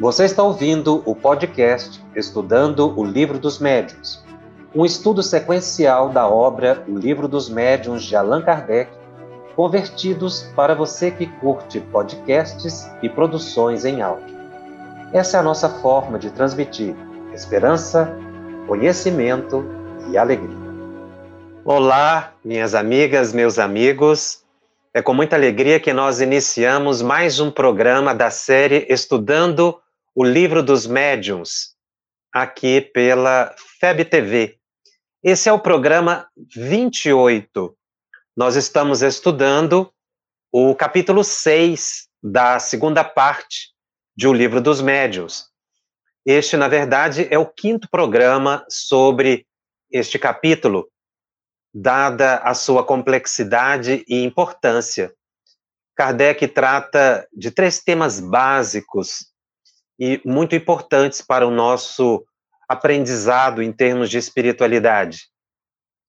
Você está ouvindo o podcast Estudando o Livro dos Médiuns, um estudo sequencial da obra O Livro dos Médiuns de Allan Kardec, convertidos para você que curte podcasts e produções em áudio. Essa é a nossa forma de transmitir esperança, conhecimento e alegria. Olá, minhas amigas, meus amigos. É com muita alegria que nós iniciamos mais um programa da série Estudando o Livro dos Médiuns, aqui pela FEB TV. Esse é o programa 28. Nós estamos estudando o capítulo 6 da segunda parte de O Livro dos Médiuns. Este, na verdade, é o quinto programa sobre este capítulo, dada a sua complexidade e importância. Kardec trata de três temas básicos e muito importantes para o nosso aprendizado em termos de espiritualidade.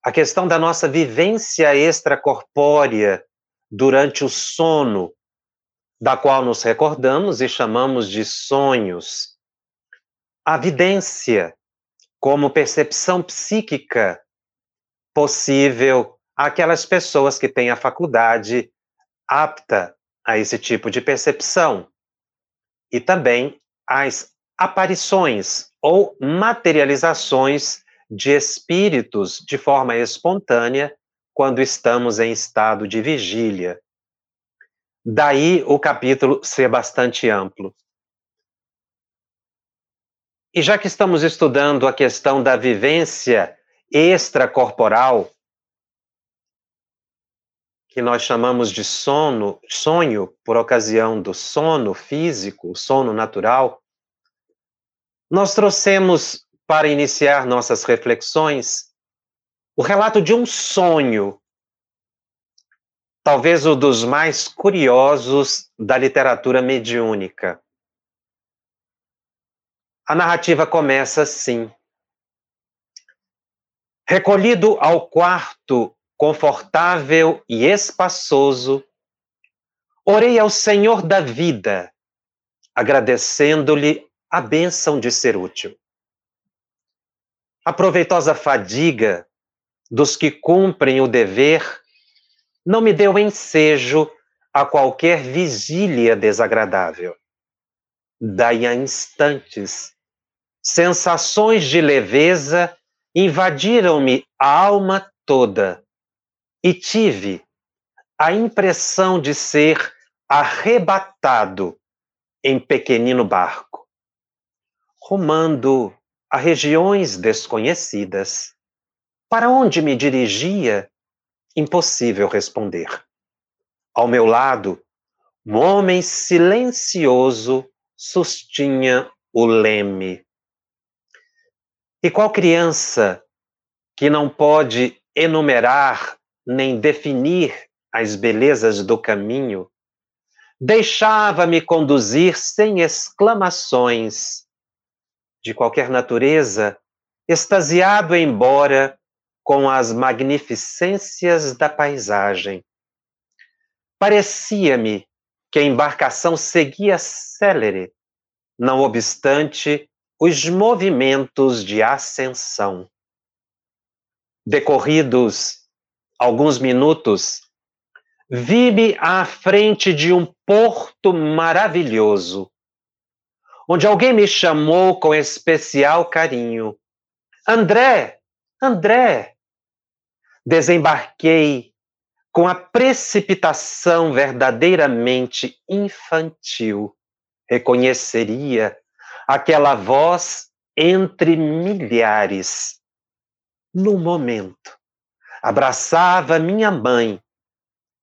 A questão da nossa vivência extracorpórea durante o sono, da qual nos recordamos e chamamos de sonhos. A vidência, como percepção psíquica possível àquelas pessoas que têm a faculdade apta a esse tipo de percepção. E também as aparições ou materializações de espíritos de forma espontânea quando estamos em estado de vigília. Daí o capítulo ser bastante amplo. E já que estamos estudando a questão da vivência extracorporal, que nós chamamos de sono, sonho por ocasião do sono físico, sono natural, nós trouxemos para iniciar nossas reflexões o relato de um sonho, talvez o dos mais curiosos da literatura mediúnica. A narrativa começa assim. Recolhido ao quarto confortável e espaçoso, orei ao Senhor da vida, agradecendo-lhe a bênção de ser útil. A proveitosa fadiga dos que cumprem o dever não me deu ensejo a qualquer vigília desagradável. Daí a instantes, sensações de leveza invadiram-me a alma toda e tive a impressão de ser arrebatado em pequenino barco, rumando a regiões desconhecidas. Para onde me dirigia, impossível responder. Ao meu lado, um homem silencioso sustinha o leme. E qual criança que não pode enumerar nem definir as belezas do caminho, deixava-me conduzir sem exclamações de qualquer natureza, extasiado embora com as magnificências da paisagem. Parecia-me que a embarcação seguia célere, não obstante os movimentos de ascensão. Decorridos alguns minutos, vi-me à frente de um porto maravilhoso, onde alguém me chamou com especial carinho. André, André! Desembarquei com a precipitação verdadeiramente infantil. Reconheceria aquela voz entre milhares. No momento, abraçava minha mãe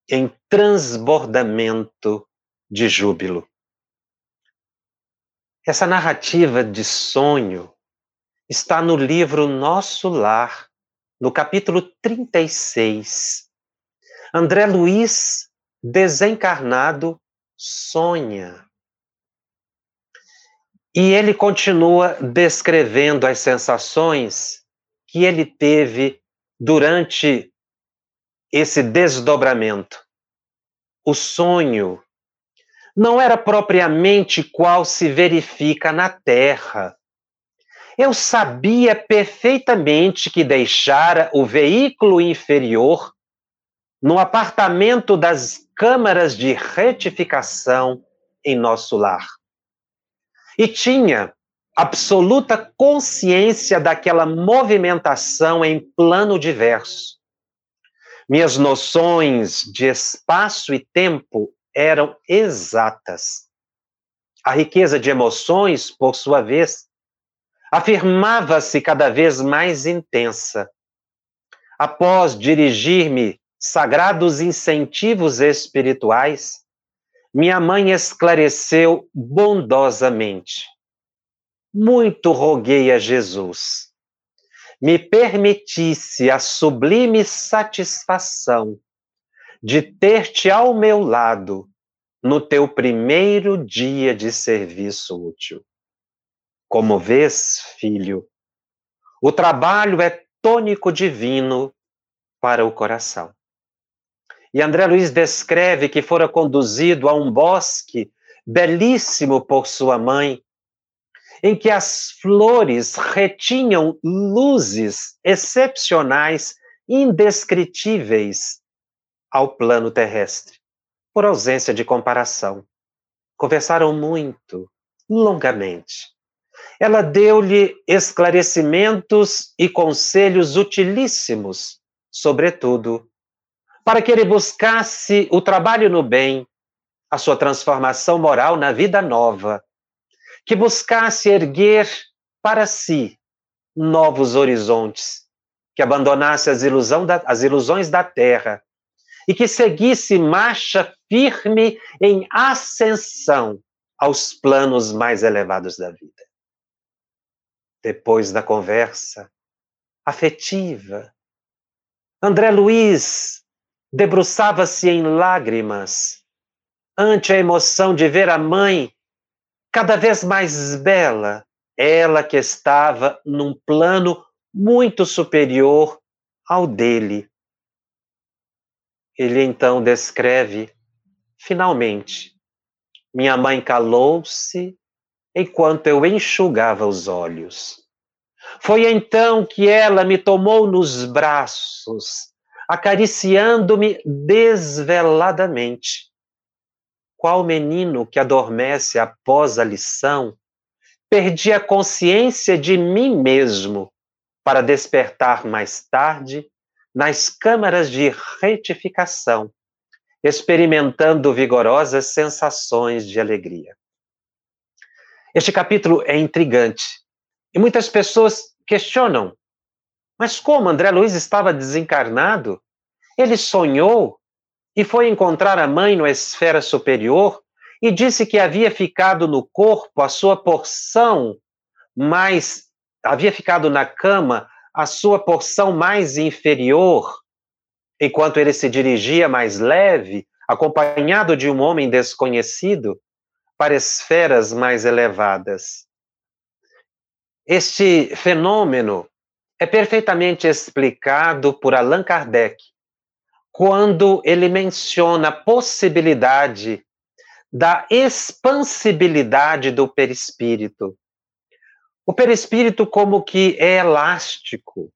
em transbordamento de júbilo. Essa narrativa de sonho está no livro Nosso Lar, no capítulo 36. André Luiz, desencarnado, sonha. E ele continua descrevendo as sensações que ele teve durante esse desdobramento. O sonho não era propriamente qual se verifica na terra. Eu sabia perfeitamente que deixara o veículo inferior no apartamento das câmaras de retificação em nosso lar. E tinha absoluta consciência daquela movimentação em plano diverso. Minhas noções de espaço e tempo eram exatas. A riqueza de emoções, por sua vez, afirmava-se cada vez mais intensa. Após dirigir-me sagrados incentivos espirituais, minha mãe esclareceu bondosamente. Muito roguei a Jesus, me permitisse a sublime satisfação de ter-te ao meu lado no teu primeiro dia de serviço útil. Como vês, filho, o trabalho é tônico divino para o coração. E André Luiz descreve que fora conduzido a um bosque belíssimo por sua mãe, em que as flores retinham luzes excepcionais, indescritíveis ao plano terrestre, por ausência de comparação. Conversaram muito, longamente. Ela deu-lhe esclarecimentos e conselhos utilíssimos, sobretudo, para que ele buscasse o trabalho no bem, a sua transformação moral na vida nova, que buscasse erguer para si novos horizontes, que abandonasse as, da, as ilusões da terra e que seguisse marcha firme em ascensão aos planos mais elevados da vida. Depois da conversa afetiva, André Luiz debruçava-se em lágrimas ante a emoção de ver a mãe cada vez mais bela, ela que estava num plano muito superior ao dele. Ele então descreve, finalmente, minha mãe calou-se enquanto eu enxugava os olhos. Foi então que ela me tomou nos braços, acariciando-me desveladamente. Qual menino que adormece após a lição, perdi a consciência de mim mesmo para despertar mais tarde nas câmaras de retificação, experimentando vigorosas sensações de alegria. Este capítulo é intrigante e muitas pessoas questionam: mas como André Luiz estava desencarnado? Ele sonhou e foi encontrar a mãe na esfera superior e disse que havia ficado no corpo a sua porção mais havia ficado na cama a sua porção mais inferior, enquanto ele se dirigia mais leve, acompanhado de um homem desconhecido, para esferas mais elevadas. Este fenômeno é perfeitamente explicado por Allan Kardec quando ele menciona a possibilidade da expansibilidade do perispírito. O perispírito como que é elástico.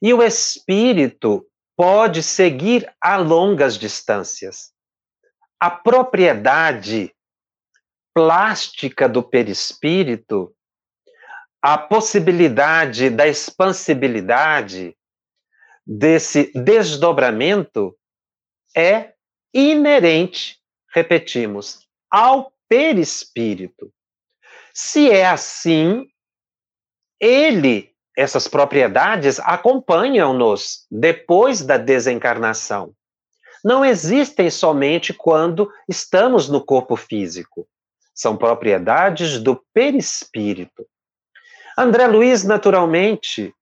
E o espírito pode seguir a longas distâncias. A propriedade plástica do perispírito, a possibilidade da expansibilidade desse desdobramento é inerente, repetimos, ao perispírito. Se é assim, ele, essas propriedades acompanham-nos depois da desencarnação. Não existem somente quando estamos no corpo físico. São propriedades do perispírito. André Luiz, naturalmente,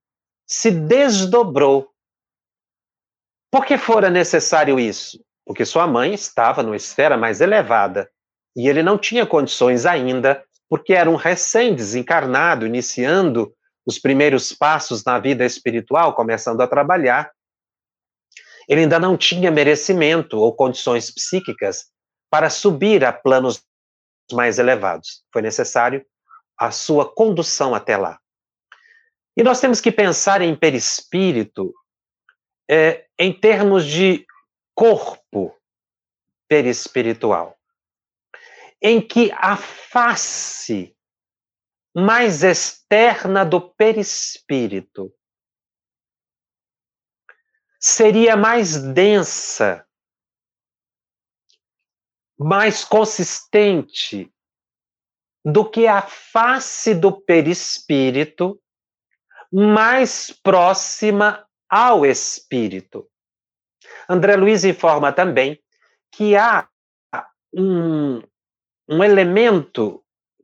se desdobrou. Por que fora necessário isso? Porque sua mãe estava numa esfera mais elevada e ele não tinha condições ainda porque era um recém-desencarnado, iniciando os primeiros passos na vida espiritual, começando a trabalhar. Ele ainda não tinha merecimento ou condições psíquicas para subir a planos mais elevados. Foi necessário a sua condução até lá. E nós temos que pensar em perispírito é, em termos de corpo perispiritual, em que a face mais externa do perispírito seria mais densa, mais consistente do que a face do perispírito mais próxima ao espírito. André Luiz informa também que há um, um elemento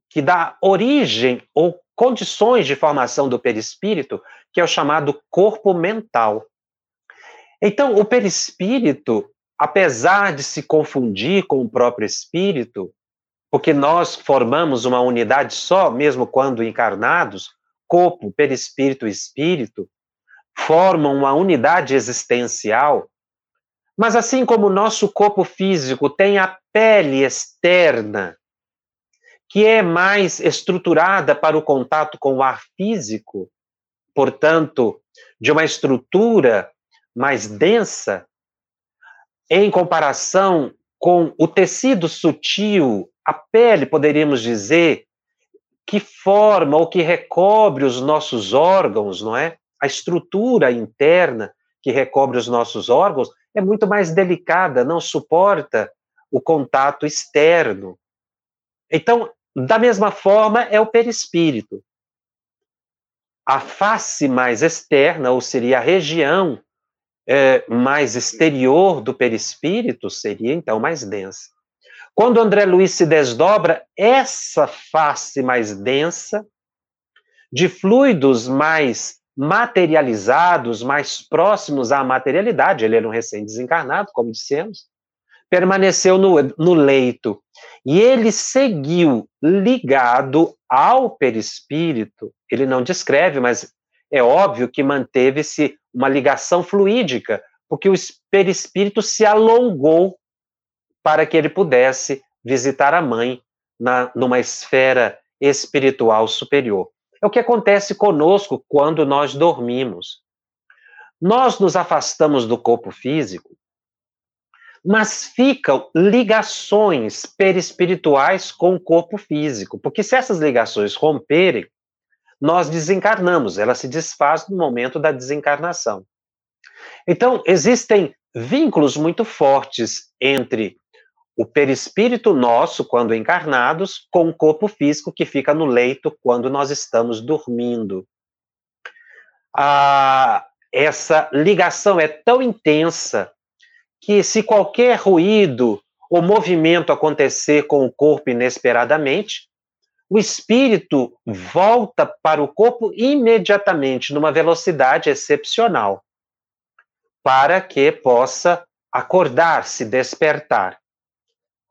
que dá origem ou condições de formação do perispírito, que é o chamado corpo mental. Então, o perispírito, apesar de se confundir com o próprio espírito, porque nós formamos uma unidade só, mesmo quando encarnados, corpo, perispírito e espírito, formam uma unidade existencial, mas assim como o nosso corpo físico tem a pele externa, que é mais estruturada para o contato com o ar físico, portanto, de uma estrutura mais densa, em comparação com o tecido sutil, a pele, poderíamos dizer, que forma ou que recobre os nossos órgãos, não é? A estrutura interna que recobre os nossos órgãos é muito mais delicada, não suporta o contato externo. Então, da mesma forma, é o perispírito. A face mais externa, ou seria a região é, mais exterior do perispírito, seria então mais densa. Quando André Luiz se desdobra, essa face mais densa, de fluidos mais materializados, mais próximos à materialidade, ele era um recém-desencarnado, como dissemos, permaneceu no, no leito. E ele seguiu ligado ao perispírito. Ele não descreve, mas é óbvio que manteve-se uma ligação fluídica, porque o perispírito se alongou para que ele pudesse visitar a mãe na, numa esfera espiritual superior. É o que acontece conosco quando nós dormimos. Nós nos afastamos do corpo físico mas ficam ligações perispirituais com o corpo físico, porque se essas ligações romperem, nós desencarnamos, ela se desfaz no momento da desencarnação. Então, existem vínculos muito fortes entre o perispírito nosso, quando encarnados, com o corpo físico que fica no leito quando nós estamos dormindo. Ah, essa ligação é tão intensa que se qualquer ruído ou movimento acontecer com o corpo inesperadamente, o espírito volta para o corpo imediatamente, numa velocidade excepcional, para que possa acordar, se despertar.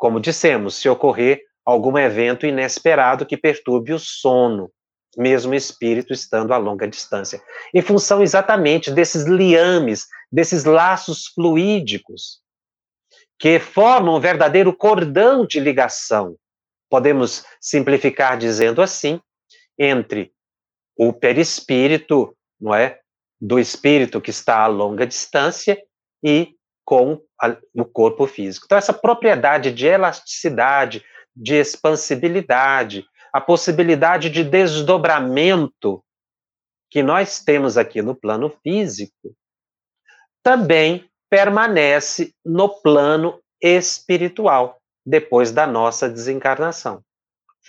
Como dissemos, se ocorrer algum evento inesperado que perturbe o sono, mesmo o espírito estando a longa distância. Em função exatamente desses liames, desses laços fluídicos, que formam um verdadeiro cordão de ligação. Podemos simplificar dizendo assim, entre o perispírito, não é, do espírito que está a longa distância e com a, o corpo físico. Então essa propriedade de elasticidade, de expansibilidade, a possibilidade de desdobramento que nós temos aqui no plano físico, também permanece no plano espiritual depois da nossa desencarnação.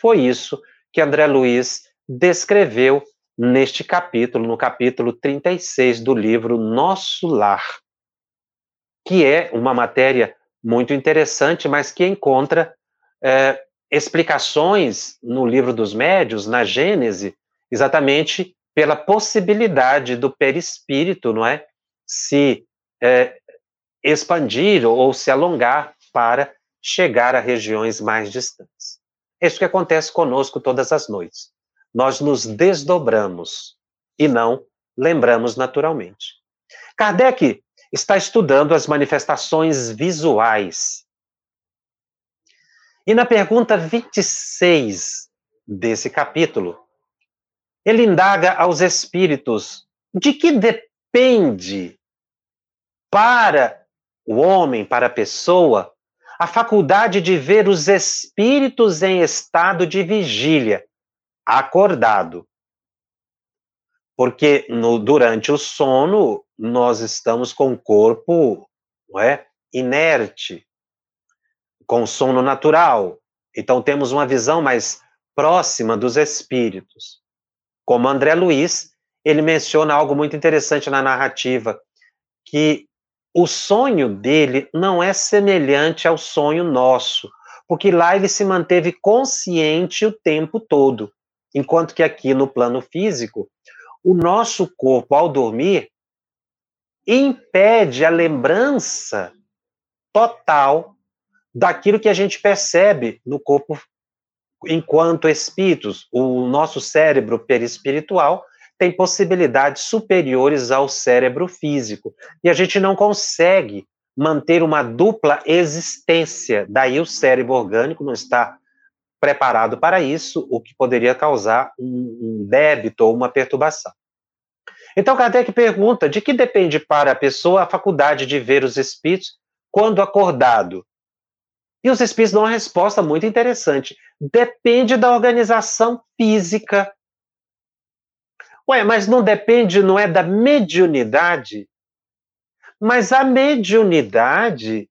Foi isso que André Luiz descreveu neste capítulo, no capítulo 36 do livro Nosso Lar, que é uma matéria muito interessante, mas que encontra é, explicações no livro dos médios, na Gênese, exatamente pela possibilidade do perispírito, não é? Se é, expandir ou se alongar para chegar a regiões mais distantes. É isso que acontece conosco todas as noites. Nós nos desdobramos e não lembramos naturalmente. Kardec está estudando as manifestações visuais E na pergunta 26 desse capítulo, ele indaga aos espíritos de que depende para o homem, para a pessoa, a faculdade de ver os espíritos em estado de vigília, acordado. Porque no, durante o sono, nós estamos com o corpo é, inerte, com sono natural. Então temos uma visão mais próxima dos espíritos. Como André Luiz, ele menciona algo muito interessante na narrativa, que o sonho dele não é semelhante ao sonho nosso, porque lá ele se manteve consciente o tempo todo, enquanto que aqui no plano físico, o nosso corpo, ao dormir, impede a lembrança total daquilo que a gente percebe no corpo enquanto espíritos. O nosso cérebro perispiritual tem possibilidades superiores ao cérebro físico. E a gente não consegue manter uma dupla existência. Daí o cérebro orgânico não está preparado para isso, o que poderia causar um, débito ou uma perturbação. Então Kardec pergunta: de que depende para a pessoa a faculdade de ver os espíritos quando acordado? E os espíritos dão uma resposta muito interessante. Depende da organização física. Ué, mas não depende, não é da mediunidade? Mas a mediunidade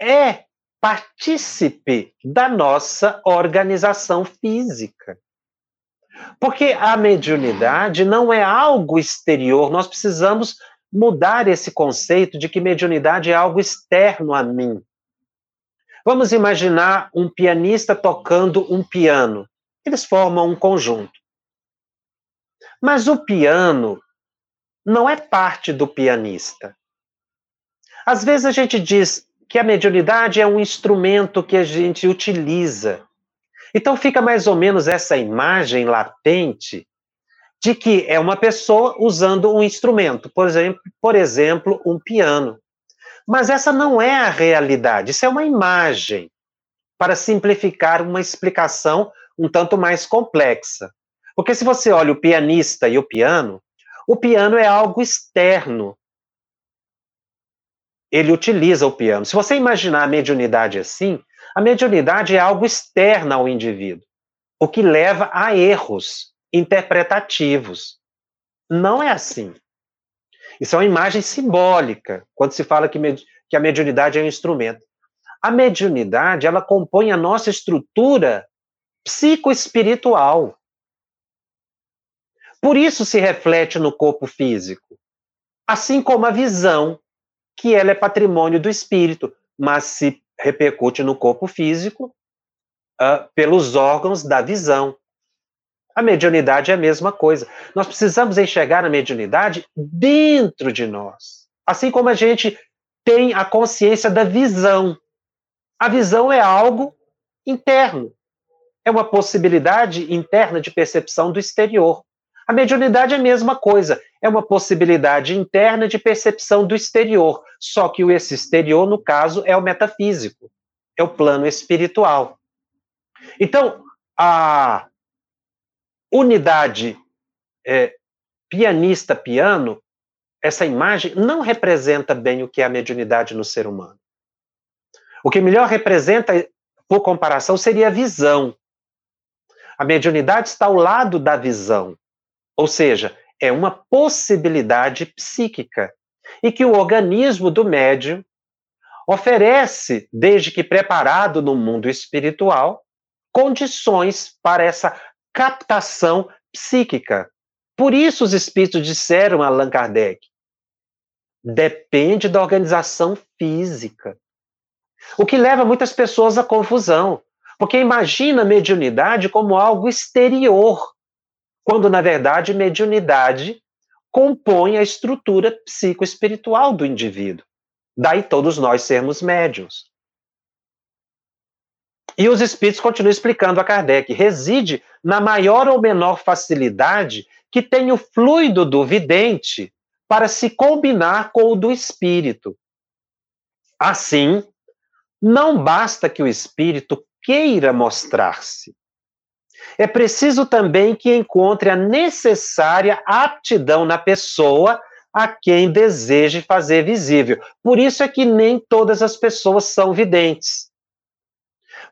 é partícipe da nossa organização física. Porque a mediunidade não é algo exterior, nós precisamos mudar esse conceito de que mediunidade é algo externo a mim. Vamos imaginar um pianista tocando um piano. Eles formam um conjunto. Mas o piano não é parte do pianista. Às vezes a gente diz que a mediunidade é um instrumento que a gente utiliza. Então fica mais ou menos essa imagem latente de que é uma pessoa usando um instrumento, por exemplo, por exemplo, um piano. Mas essa não é a realidade, isso é uma imagem para simplificar uma explicação um tanto mais complexa. Porque se você olha o pianista e o piano, o piano é algo externo. Ele utiliza o piano. Se você imaginar a mediunidade assim, a mediunidade é algo externo ao indivíduo, o que leva a erros interpretativos. Não é assim. Isso é uma imagem simbólica, quando se fala que, que a mediunidade é um instrumento. A mediunidade, ela compõe a nossa estrutura psicoespiritual. Por isso se reflete no corpo físico. Assim como a visão, que ela é patrimônio do espírito, mas se repercute no corpo físico uh, pelos órgãos da visão. A mediunidade é a mesma coisa. Nós precisamos enxergar a mediunidade dentro de nós. Assim como a gente tem a consciência da visão. A visão é algo interno. É uma possibilidade interna de percepção do exterior. A mediunidade é a mesma coisa. É uma possibilidade interna de percepção do exterior. Só que esse exterior, no caso, é o metafísico. É o plano espiritual. Então, a unidade é, pianista-piano, essa imagem não representa bem o que é a mediunidade no ser humano. O que melhor representa, por comparação, seria a visão. A mediunidade está ao lado da visão, ou seja, é uma possibilidade psíquica e que o organismo do médium oferece, desde que preparado no mundo espiritual, condições para essa captação psíquica. Por isso os espíritos disseram a Allan Kardec: depende da organização física. O que leva muitas pessoas à confusão, porque imagina a mediunidade como algo exterior, quando na verdade mediunidade compõe a estrutura psicoespiritual do indivíduo. Daí todos nós sermos médiums. E os espíritos continuam explicando a Kardec: reside na maior ou menor facilidade que tem o fluido do vidente para se combinar com o do espírito. Assim, não basta que o espírito queira mostrar-se. É preciso também que encontre a necessária aptidão na pessoa a quem deseje fazer visível. Por isso é que nem todas as pessoas são videntes.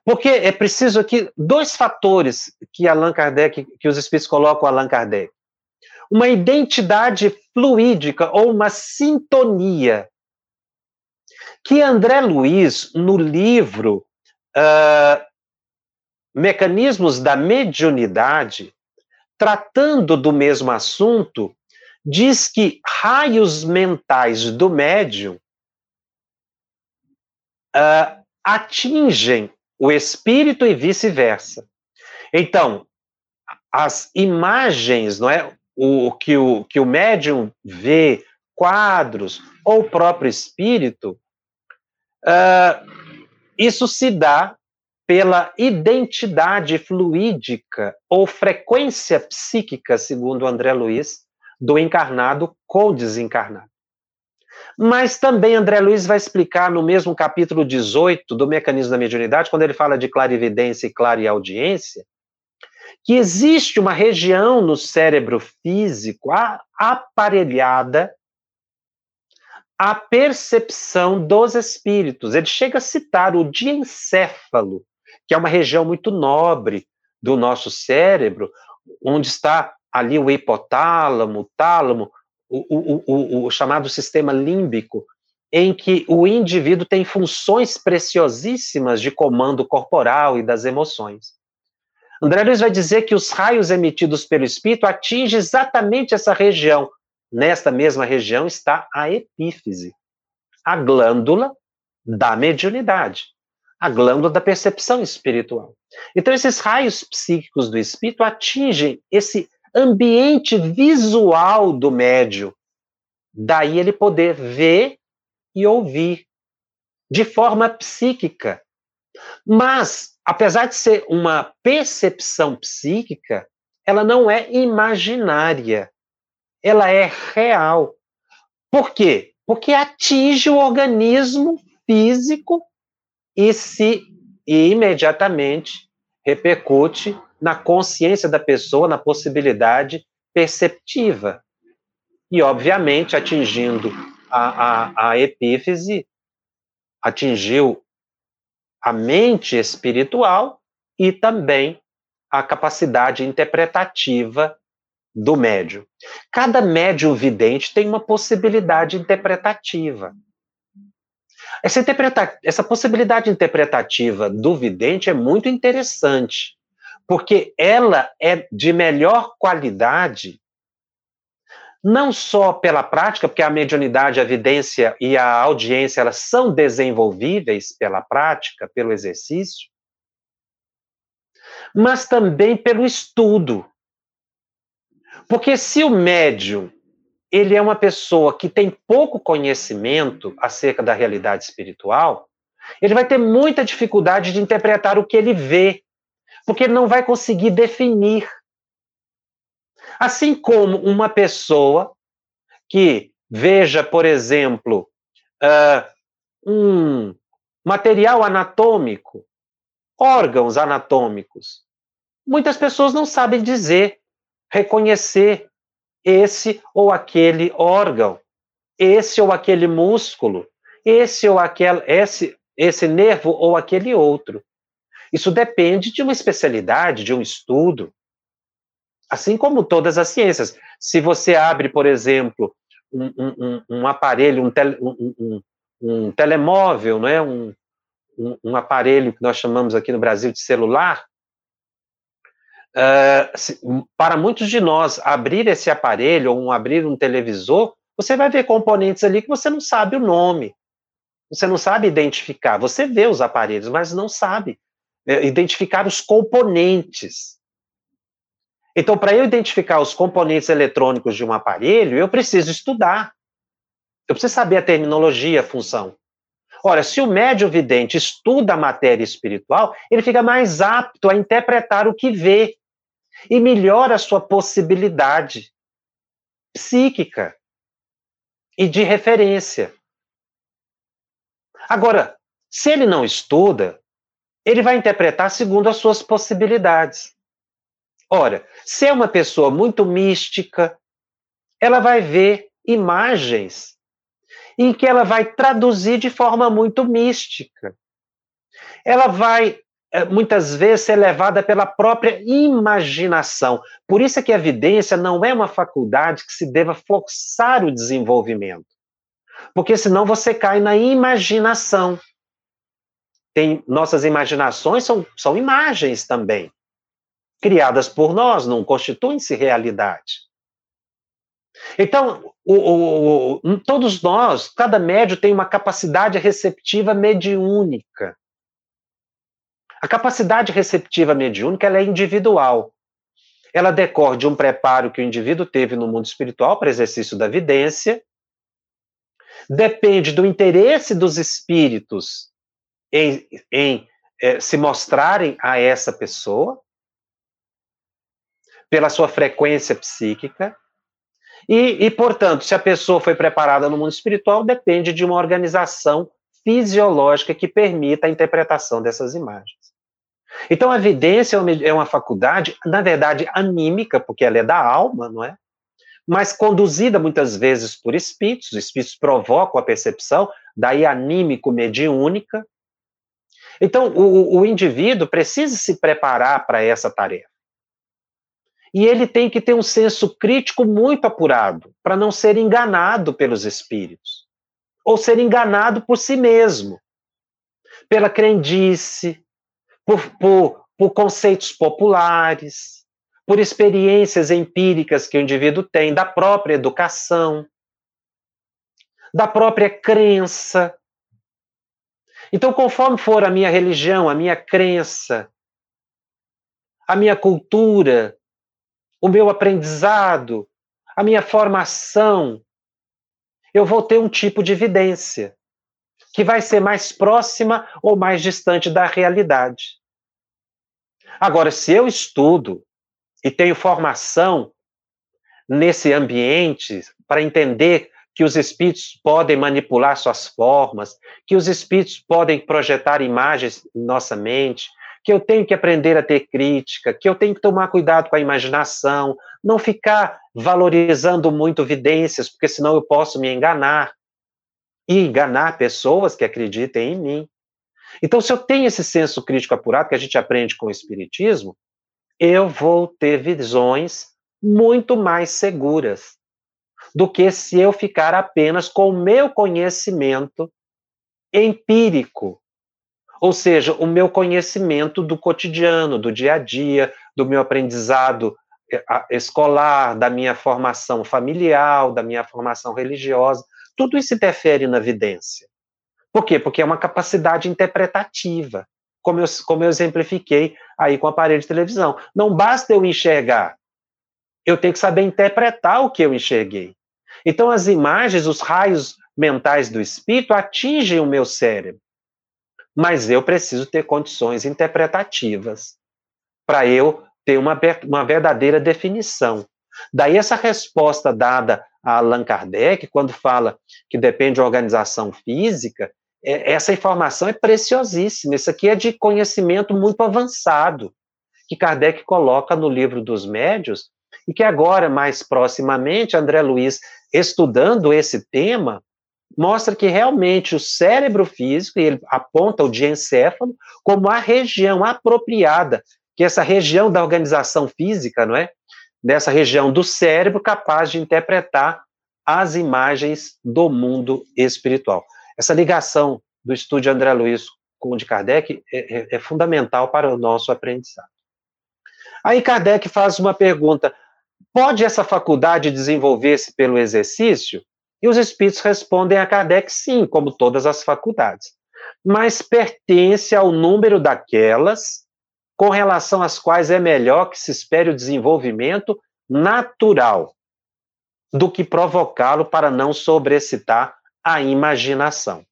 Porque é preciso aqui dois fatores que Allan Kardec, que os espíritos colocam Allan Kardec. Uma identidade fluídica ou uma sintonia. Que André Luiz, no livro uh, Mecanismos da Mediunidade, tratando do mesmo assunto, diz que raios mentais do médium uh, atingem o espírito e vice-versa. Então, as imagens, não é? O que o, que o médium vê, quadros, ou o próprio espírito, uh, isso se dá pela identidade fluídica ou frequência psíquica, segundo André Luiz, do encarnado com o desencarnado. Mas também André Luiz vai explicar no mesmo capítulo 18 do Mecanismo da Mediunidade, quando ele fala de clarividência e clareaudiência, que existe uma região no cérebro físico aparelhada à percepção dos espíritos. Ele chega a citar o diencéfalo, que é uma região muito nobre do nosso cérebro, onde está ali o hipotálamo, o tálamo, o, o, o, o chamado sistema límbico, em que o indivíduo tem funções preciosíssimas de comando corporal e das emoções. André Luiz vai dizer que os raios emitidos pelo espírito atingem exatamente essa região. Nesta mesma região está a epífise, a glândula da mediunidade, a glândula da percepção espiritual. Então, esses raios psíquicos do espírito atingem esse ambiente visual do médio. Daí ele poder ver e ouvir de forma psíquica. Mas, apesar de ser uma percepção psíquica, ela não é imaginária. Ela é real. Por quê? Porque atinge o organismo físico e se e imediatamente repercute na consciência da pessoa, na possibilidade perceptiva. E, obviamente, atingindo a, a, a epífise, atingiu a mente espiritual e também a capacidade interpretativa do médium. Cada médium vidente tem uma possibilidade interpretativa. Essa, interpreta essa possibilidade interpretativa do vidente é muito interessante, porque ela é de melhor qualidade, não só pela prática, porque a mediunidade, a evidência e a audiência elas são desenvolvíveis pela prática, pelo exercício, mas também pelo estudo. Porque se o médium ele é uma pessoa que tem pouco conhecimento acerca da realidade espiritual, ele vai ter muita dificuldade de interpretar o que ele vê, porque ele não vai conseguir definir. Assim como uma pessoa que veja, por exemplo, uh, um material anatômico, órgãos anatômicos, muitas pessoas não sabem dizer, reconhecer esse ou aquele órgão, esse ou aquele músculo, esse ou aquele, esse, esse nervo ou aquele outro. Isso depende de uma especialidade, de um estudo. Assim como todas as ciências. Se você abre, por exemplo, um, um, um aparelho, um, tele, um, um, telemóvel, não é? um, um aparelho que nós chamamos aqui no Brasil de celular, se, para muitos de nós, abrir esse aparelho ou um, abrir um televisor, você vai ver componentes ali que você não sabe o nome. Você não sabe identificar. Você vê os aparelhos, mas não sabe é, identificar os componentes. Então, para eu identificar os componentes eletrônicos de um aparelho, eu preciso estudar. Eu preciso saber a terminologia, a função. Ora, se o médium vidente estuda a matéria espiritual, ele fica mais apto a interpretar o que vê e melhora a sua possibilidade psíquica e de referência. Agora, Se ele não estuda, ele vai interpretar segundo as suas possibilidades. Ora, se é uma pessoa muito mística, ela vai ver imagens em que ela vai traduzir de forma muito mística. Ela vai muitas vezes ser levada pela própria imaginação. Por isso é que a evidência não é uma faculdade que se deva forçar o desenvolvimento. Porque senão você cai na imaginação. Tem, nossas imaginações são, são imagens também, criadas por nós, não constituem-se realidade. Então, o, o, o, todos nós, cada médio tem uma capacidade receptiva mediúnica. A capacidade receptiva mediúnica ela é individual. Ela decorre de um preparo que o indivíduo teve no mundo espiritual para exercício da vidência, depende do interesse dos espíritos em, em é, se mostrarem a essa pessoa, pela sua frequência psíquica, e, e, portanto, se a pessoa foi preparada no mundo espiritual, depende de uma organização fisiológica que permita a interpretação dessas imagens. Então, a evidência é, é uma faculdade, na verdade, anímica, porque ela é da alma, não é? Mas conduzida muitas vezes por espíritos, os espíritos provocam a percepção, daí anímico-mediúnica. Então, o, o indivíduo precisa se preparar para essa tarefa. E ele tem que ter um senso crítico muito apurado, para não ser enganado pelos espíritos, ou ser enganado por si mesmo, pela crendice, por, por, por conceitos populares, por experiências empíricas que o indivíduo tem da própria educação, da própria crença. Então, conforme for a minha religião, a minha crença, a minha cultura, o meu aprendizado, a minha formação, eu vou ter um tipo de evidência que vai ser mais próxima ou mais distante da realidade. Agora, se eu estudo e tenho formação nesse ambiente para entender que os espíritos podem manipular suas formas, que os espíritos podem projetar imagens em nossa mente, que eu tenho que aprender a ter crítica, que eu tenho que tomar cuidado com a imaginação, não ficar valorizando muito evidências, porque senão eu posso me enganar e enganar pessoas que acreditem em mim. Então, se eu tenho esse senso crítico apurado que a gente aprende com o Espiritismo, eu vou ter visões muito mais seguras do que se eu ficar apenas com o meu conhecimento empírico, ou seja, o meu conhecimento do cotidiano, do dia a dia, do meu aprendizado eh, escolar, da minha formação familiar, da minha formação religiosa. Tudo isso interfere na evidência. Por quê? Porque é uma capacidade interpretativa, como eu, como eu exemplifiquei aí com o aparelho de televisão. Não basta eu enxergar, eu tenho que saber interpretar o que eu enxerguei. Então, as imagens, os raios mentais do espírito atingem o meu cérebro. Mas eu preciso ter condições interpretativas para eu ter uma, uma verdadeira definição. Daí essa resposta dada a Allan Kardec, quando fala que depende de organização física, é, essa informação é preciosíssima. Isso aqui é de conhecimento muito avançado, que Kardec coloca no livro dos médios, e que agora, mais proximamente, André Luiz, estudando esse tema, mostra que realmente o cérebro físico, e ele aponta o diencéfalo como a região apropriada, que essa região da organização física, não é? Dessa região do cérebro capaz de interpretar as imagens do mundo espiritual. Essa ligação do estudo de André Luiz com o de Kardec é, é, é fundamental para o nosso aprendizado. Aí Kardec faz uma pergunta: pode essa faculdade desenvolver-se pelo exercício? E os espíritos respondem a Kardec sim, como todas as faculdades, mas pertence ao número daquelas com relação às quais é melhor que se espere o desenvolvimento natural do que provocá-lo para não sobrecitar a imaginação.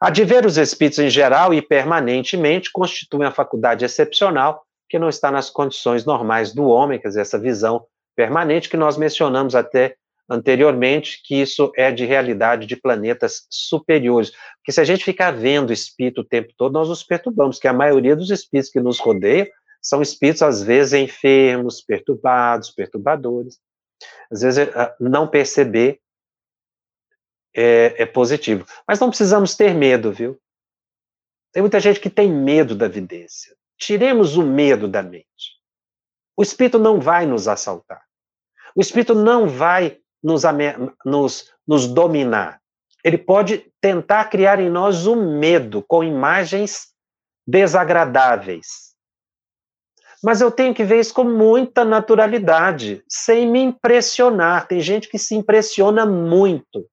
A de ver os espíritos em geral e permanentemente constitui uma faculdade excepcional que não está nas condições normais do homem, quer dizer, essa visão permanente que nós mencionamos até anteriormente que isso é de realidade de planetas superiores. Porque se a gente ficar vendo espírito o tempo todo, nós nos perturbamos, que a maioria dos espíritos que nos rodeiam são espíritos, às vezes, enfermos, perturbados, perturbadores. Às vezes, é, não perceber é, é positivo. Mas não precisamos ter medo, viu? Tem muita gente que tem medo da vidência. Tiremos o medo da mente. O espírito não vai nos assaltar. O espírito não vai nos, nos, nos dominar. Ele pode tentar criar em nós o medo com imagens desagradáveis. Mas eu tenho que ver isso com muita naturalidade, sem me impressionar. Tem gente que se impressiona muito.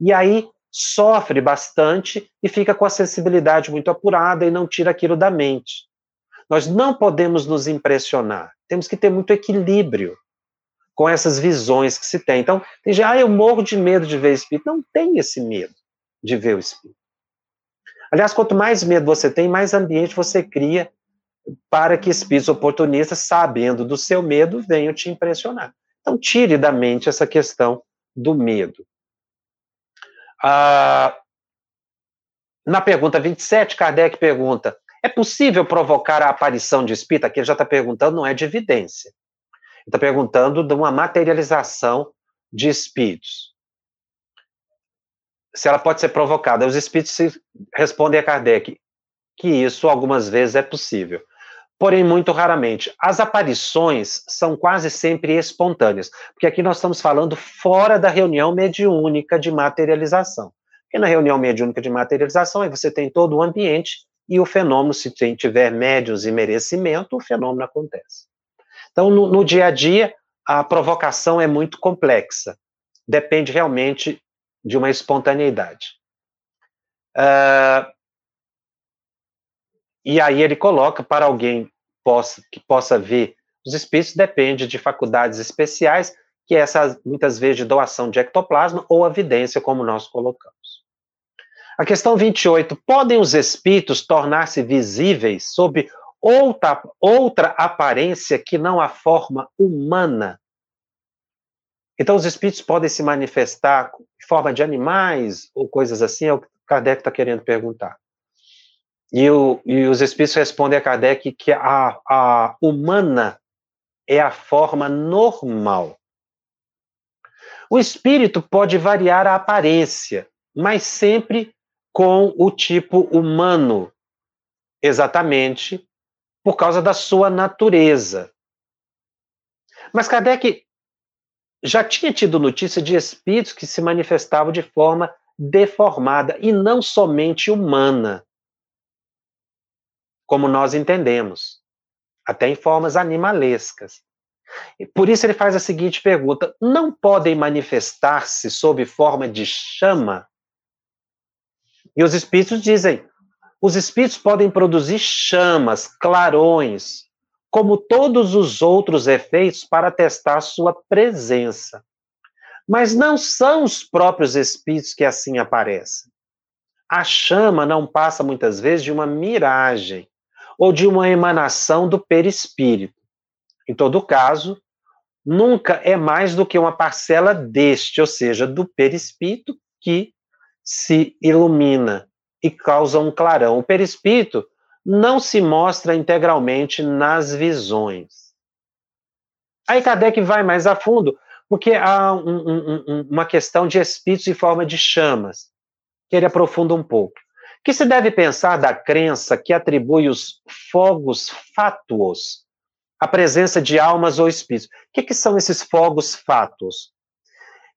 E aí sofre bastante e fica com a sensibilidade muito apurada e não tira aquilo da mente. Nós não podemos nos impressionar. Temos que ter muito equilíbrio com essas visões que se tem. Então, tem gente, ah, eu morro de medo de ver espírito. Não tem esse medo de ver o espírito. Aliás, quanto mais medo você tem, mais ambiente você cria para que espíritos oportunistas, sabendo do seu medo, venham te impressionar. Então, tire da mente essa questão do medo. Ah, na pergunta 27, Kardec pergunta: é possível provocar a aparição de espírito? Aqui ele já está perguntando, não é de evidência está perguntando de uma materialização de espíritos. Se ela pode ser provocada. Os espíritos respondem a Kardec que isso algumas vezes é possível. Porém, muito raramente. As aparições são quase sempre espontâneas, porque aqui nós estamos falando fora da reunião mediúnica de materialização. Porque na reunião mediúnica de materialização, aí você tem todo o ambiente e o fenômeno, se tiver médios e merecimento, o fenômeno acontece. Então, no, no dia a dia, a provocação é muito complexa. Depende realmente de uma espontaneidade. Uh, e aí ele coloca para alguém possa, que possa ver os espíritos, depende de faculdades especiais, que é essa, muitas vezes, de doação de ectoplasma ou evidência, como nós colocamos. A questão 28. Podem os espíritos tornar-se visíveis sob outra, outra aparência que não a forma humana. Então, os espíritos podem se manifestar em forma de animais ou coisas assim, é o que Kardec está querendo perguntar. E, o, e, os espíritos respondem a Kardec que a, a humana é a forma normal. O espírito pode variar a aparência, mas sempre com o tipo humano, exatamente por causa da sua natureza. Mas Kardec já tinha tido notícia de espíritos que se manifestavam de forma deformada e não somente humana, como nós entendemos, até em formas animalescas. E por isso ele faz a seguinte pergunta: não podem manifestar-se sob forma de chama? E os espíritos dizem: os espíritos podem produzir chamas, clarões, como todos os outros efeitos para testar sua presença. Mas não são os próprios espíritos que assim aparecem. A chama não passa muitas vezes de uma miragem ou de uma emanação do perispírito. Em todo caso, nunca é mais do que uma parcela deste, ou seja, do perispírito que se ilumina e causa um clarão. O perispírito não se mostra integralmente nas visões. Aí Kardec vai mais a fundo, porque há um, um, uma questão de espíritos em forma de chamas, que ele aprofunda um pouco. Que se deve pensar da crença que atribui os fogos fátuos à presença de almas ou espíritos. O que, que são esses fogos fátuos?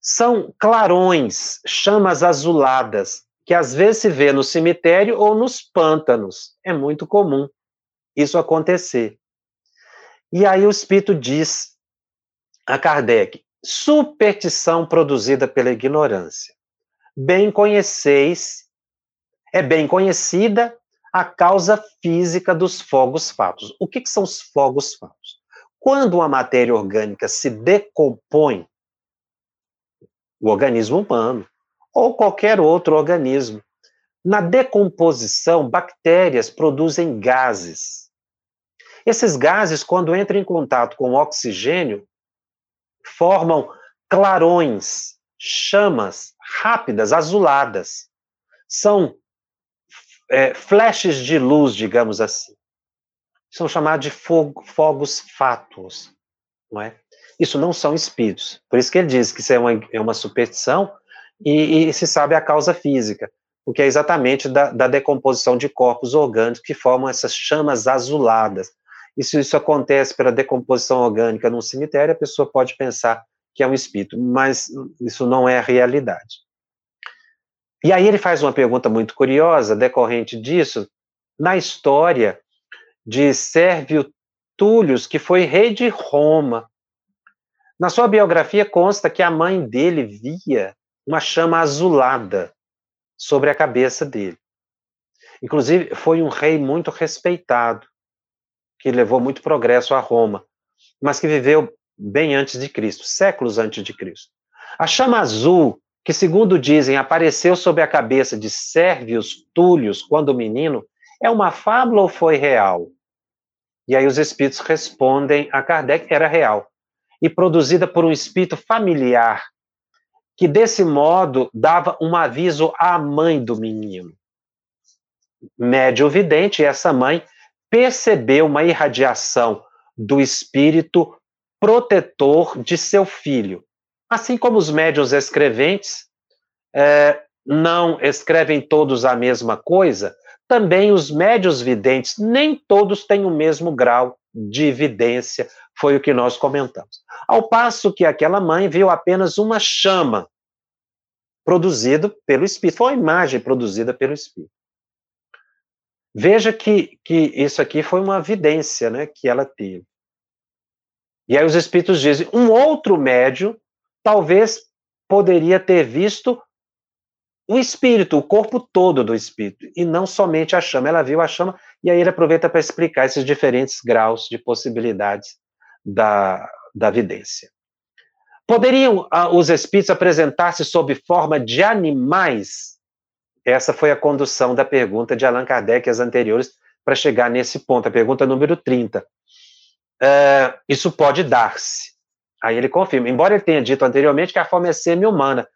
São clarões, chamas azuladas, que às vezes se vê no cemitério ou nos pântanos. É muito comum isso acontecer. E aí o Espírito diz a Kardec: superstição produzida pela ignorância. Bem conheceis, é bem conhecida a causa física dos fogos fatos. O que, que são os fogos fatos? Quando uma matéria orgânica se decompõe, o organismo humano, ou qualquer outro organismo. Na decomposição, bactérias produzem gases. Esses gases, quando entram em contato com o oxigênio, formam clarões, chamas rápidas, azuladas. São é, flashes de luz, digamos assim. São chamados de fogo, fogos fátuos, não é? Isso não são espíritos. Por isso que ele diz que isso é uma, é uma superstição e, e se sabe a causa física, porque é exatamente da, da decomposição de corpos orgânicos que formam essas chamas azuladas. E se isso acontece pela decomposição orgânica num cemitério, a pessoa pode pensar que é um espírito, mas isso não é a realidade. E aí ele faz uma pergunta muito curiosa, decorrente disso, na história de Sérvio Túlio, que foi rei de Roma. Na sua biografia consta que a mãe dele via uma chama azulada sobre a cabeça dele. Inclusive, foi um rei muito respeitado, que levou muito progresso a Roma, mas que viveu bem antes de Cristo, séculos antes de Cristo. A chama azul que, segundo dizem, apareceu sobre a cabeça de Sérvios Túlios quando menino, é uma fábula ou foi real? E aí os espíritos respondem a Kardec era real. E produzida por um espírito familiar, que desse modo dava um aviso à mãe do menino. Médio vidente, essa mãe percebeu uma irradiação do espírito protetor de seu filho. Assim como os médios escreventes é, não escrevem todos a mesma coisa, também os médios videntes, nem todos têm o mesmo grau de evidência, foi o que nós comentamos. Ao passo que aquela mãe viu apenas uma chama produzida pelo Espírito, foi uma imagem produzida pelo Espírito. Veja que, que isso aqui foi uma evidência né, que ela teve. E aí os Espíritos dizem, um outro médio talvez poderia ter visto o espírito, o corpo todo do espírito, e não somente a chama. Ela viu a chama, e aí ele aproveita para explicar esses diferentes graus de possibilidades da, da vidência. Poderiam ah, os espíritos apresentar-se sob forma de animais? Essa foi a condução da pergunta de Allan Kardec as anteriores para chegar nesse ponto, a pergunta número 30. Uh, ah, isso pode dar-se. Aí ele confirma, embora ele tenha dito anteriormente que a forma é semi-humana,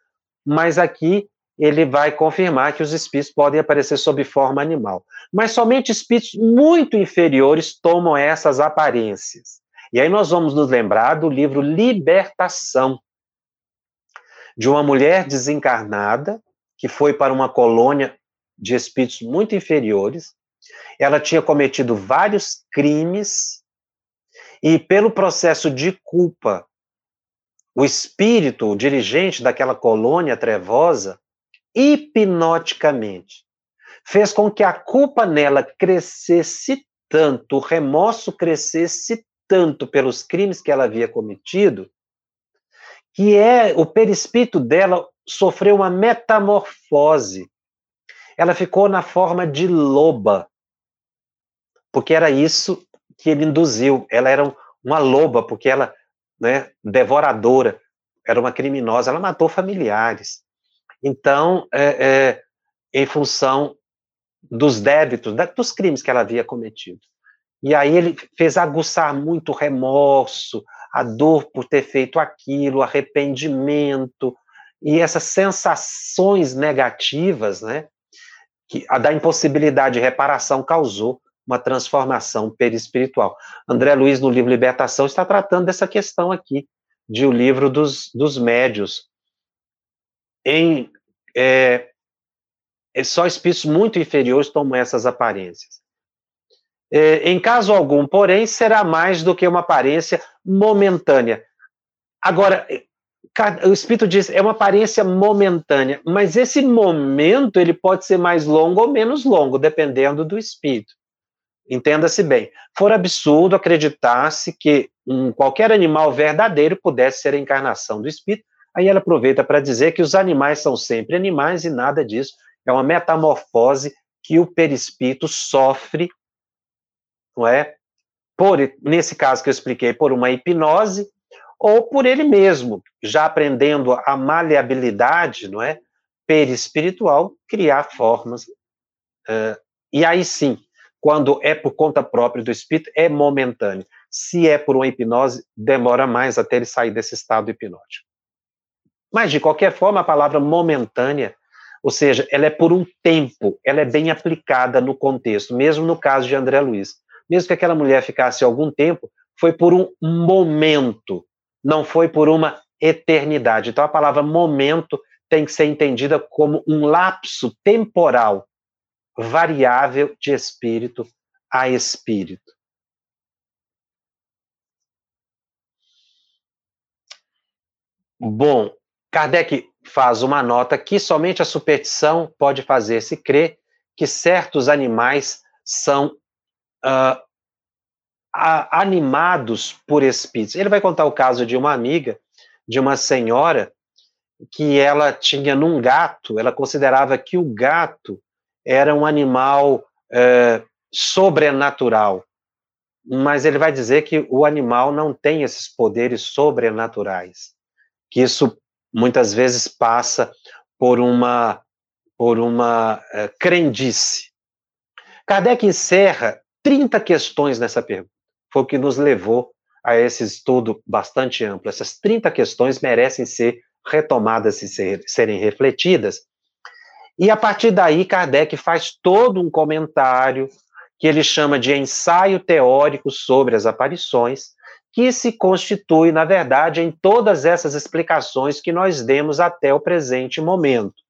mas aqui ele vai confirmar que os espíritos podem aparecer sob forma animal. Mas somente espíritos muito inferiores tomam essas aparências. E aí nós vamos nos lembrar do livro Libertação, de uma mulher desencarnada que foi para uma colônia de espíritos muito inferiores. Ela tinha cometido vários crimes e, pelo processo de culpa o espírito, o dirigente daquela colônia trevosa, hipnoticamente, fez com que a culpa nela crescesse tanto, o remorso crescesse tanto pelos crimes que ela havia cometido, que é o perispírito dela sofreu uma metamorfose. Ela ficou na forma de loba, porque era isso que ele induziu. Ela era uma loba, porque ela né, devoradora, era uma criminosa, ela matou familiares. Então, é, é, em função dos débitos, dos crimes que ela havia cometido. E aí ele fez aguçar muito o remorso, a dor por ter feito aquilo, arrependimento, e essas sensações negativas, né, que a da impossibilidade de reparação causou uma transformação perispiritual. André Luiz, no livro Libertação, está tratando dessa questão aqui, de o livro dos, dos médios. Em, é, é só espíritos muito inferiores tomam essas aparências. É, em caso algum, porém, será mais do que uma aparência momentânea. Agora, o Espírito diz, é uma aparência momentânea, mas esse momento ele pode ser mais longo ou menos longo, dependendo do Espírito. Entenda-se bem. For absurdo acreditar-se que um, qualquer animal verdadeiro pudesse ser a encarnação do espírito. Aí ela aproveita para dizer que os animais são sempre animais e nada disso. É uma metamorfose que o perispírito sofre, não é? Por, nesse caso que eu expliquei, por uma hipnose ou por ele mesmo, já aprendendo a maleabilidade, não é? Perispiritual, criar formas. Uh, e aí sim, quando é por conta própria do espírito, é momentâneo. Se é por uma hipnose, demora mais até ele sair desse estado hipnótico. Mas, de qualquer forma, a palavra momentânea, ou seja, ela é por um tempo, ela é bem aplicada no contexto, mesmo no caso de André Luiz. Mesmo que aquela mulher ficasse algum tempo, foi por um momento, não foi por uma eternidade. Então, a palavra momento tem que ser entendida como um lapso temporal variável de espírito a espírito. Bom, Kardec faz uma nota que somente a superstição pode fazer-se crer que certos animais são uh, animados por espíritos. Ele vai contar o caso de uma amiga, de uma senhora, que ela tinha num gato, ela considerava que o gato era um animal uh, sobrenatural. Mas ele vai dizer que o animal não tem esses poderes sobrenaturais. Que isso muitas vezes passa por uma por uma uh, crendice. Kardec encerra 30 questões nessa pergunta. Foi o que nos levou a esse estudo bastante amplo. Essas 30 questões merecem ser retomadas e ser, serem refletidas. E a partir daí, Kardec faz todo um comentário que ele chama de ensaio teórico sobre as aparições, que se constitui, na verdade, em todas essas explicações que nós demos até o presente momento.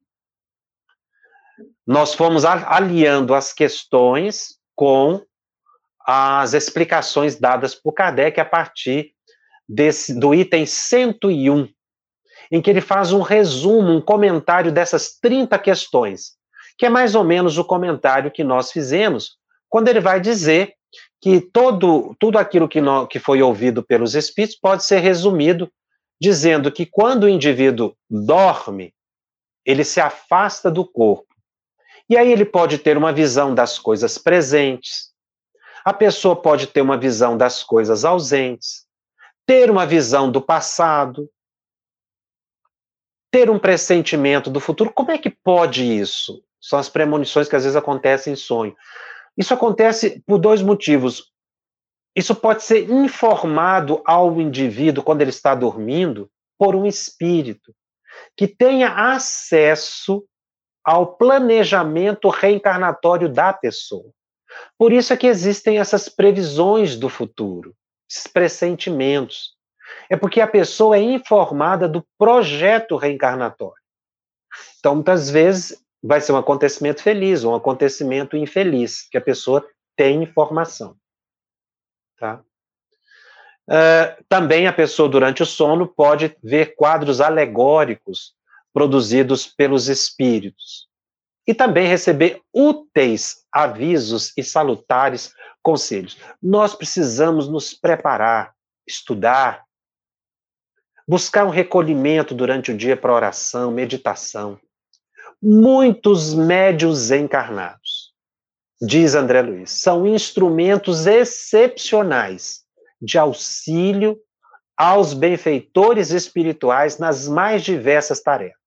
Nós fomos aliando as questões com as explicações dadas por Kardec a partir desse, do item 101, em que ele faz um resumo, um comentário dessas 30 questões, que é mais ou menos o comentário que nós fizemos, quando ele vai dizer que todo, tudo aquilo que, no, que foi ouvido pelos espíritos pode ser resumido dizendo que quando o indivíduo dorme, ele se afasta do corpo. E aí ele pode ter uma visão das coisas presentes, a pessoa pode ter uma visão das coisas ausentes, ter uma visão do passado, ter um pressentimento do futuro. Como é que pode isso? São as premonições que às vezes acontecem em sonho. Isso acontece por dois motivos. Isso pode ser informado ao indivíduo quando ele está dormindo por um espírito que tenha acesso ao planejamento reencarnatório da pessoa. Por isso é que existem essas previsões do futuro, esses pressentimentos. É porque a pessoa é informada do projeto reencarnatório. Então, muitas vezes, vai ser um acontecimento feliz, um acontecimento infeliz, que a pessoa tem informação. Tá? Uh, também a pessoa, durante o sono, pode ver quadros alegóricos produzidos pelos espíritos. E também receber úteis avisos e salutares conselhos. Nós precisamos nos preparar, estudar, buscar um recolhimento durante o dia para oração, meditação muitos médios encarnados, diz André Luiz, são instrumentos excepcionais de auxílio aos benfeitores espirituais nas mais diversas tarefas.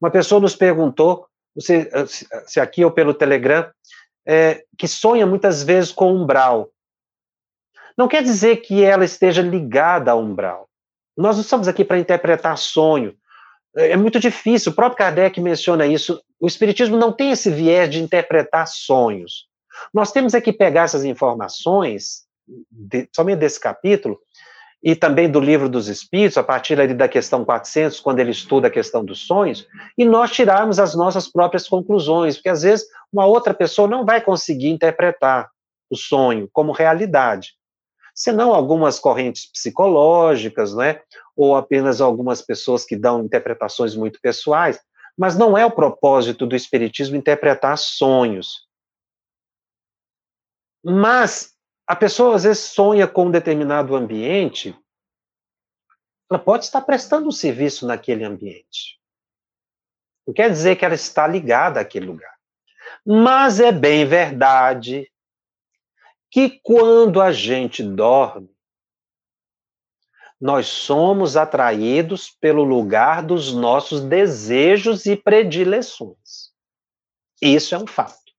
Uma pessoa nos perguntou, se, se aqui ou pelo Telegram, é, que sonha muitas vezes com umbral. Não quer dizer que ela esteja ligada ao umbral. Nós não estamos aqui para interpretar sonho. É, é muito difícil, o próprio Kardec menciona isso. O Espiritismo não tem esse viés de interpretar sonhos. Nós temos é que pegar essas informações, de, somente desse capítulo, e também do livro dos Espíritos, a partir ali da questão 400, quando ele estuda a questão dos sonhos, e nós tirarmos as nossas próprias conclusões, porque às vezes uma outra pessoa não vai conseguir interpretar o sonho como realidade senão algumas correntes psicológicas, né? ou apenas algumas pessoas que dão interpretações muito pessoais, mas não é o propósito do Espiritismo interpretar sonhos. Mas a pessoa às vezes sonha com um determinado ambiente, ela pode estar prestando um serviço naquele ambiente. Não quer dizer que ela está ligada àquele lugar. Mas é bem verdade que quando a gente dorme, nós somos atraídos pelo lugar dos nossos desejos e predileções. Isso é um fato.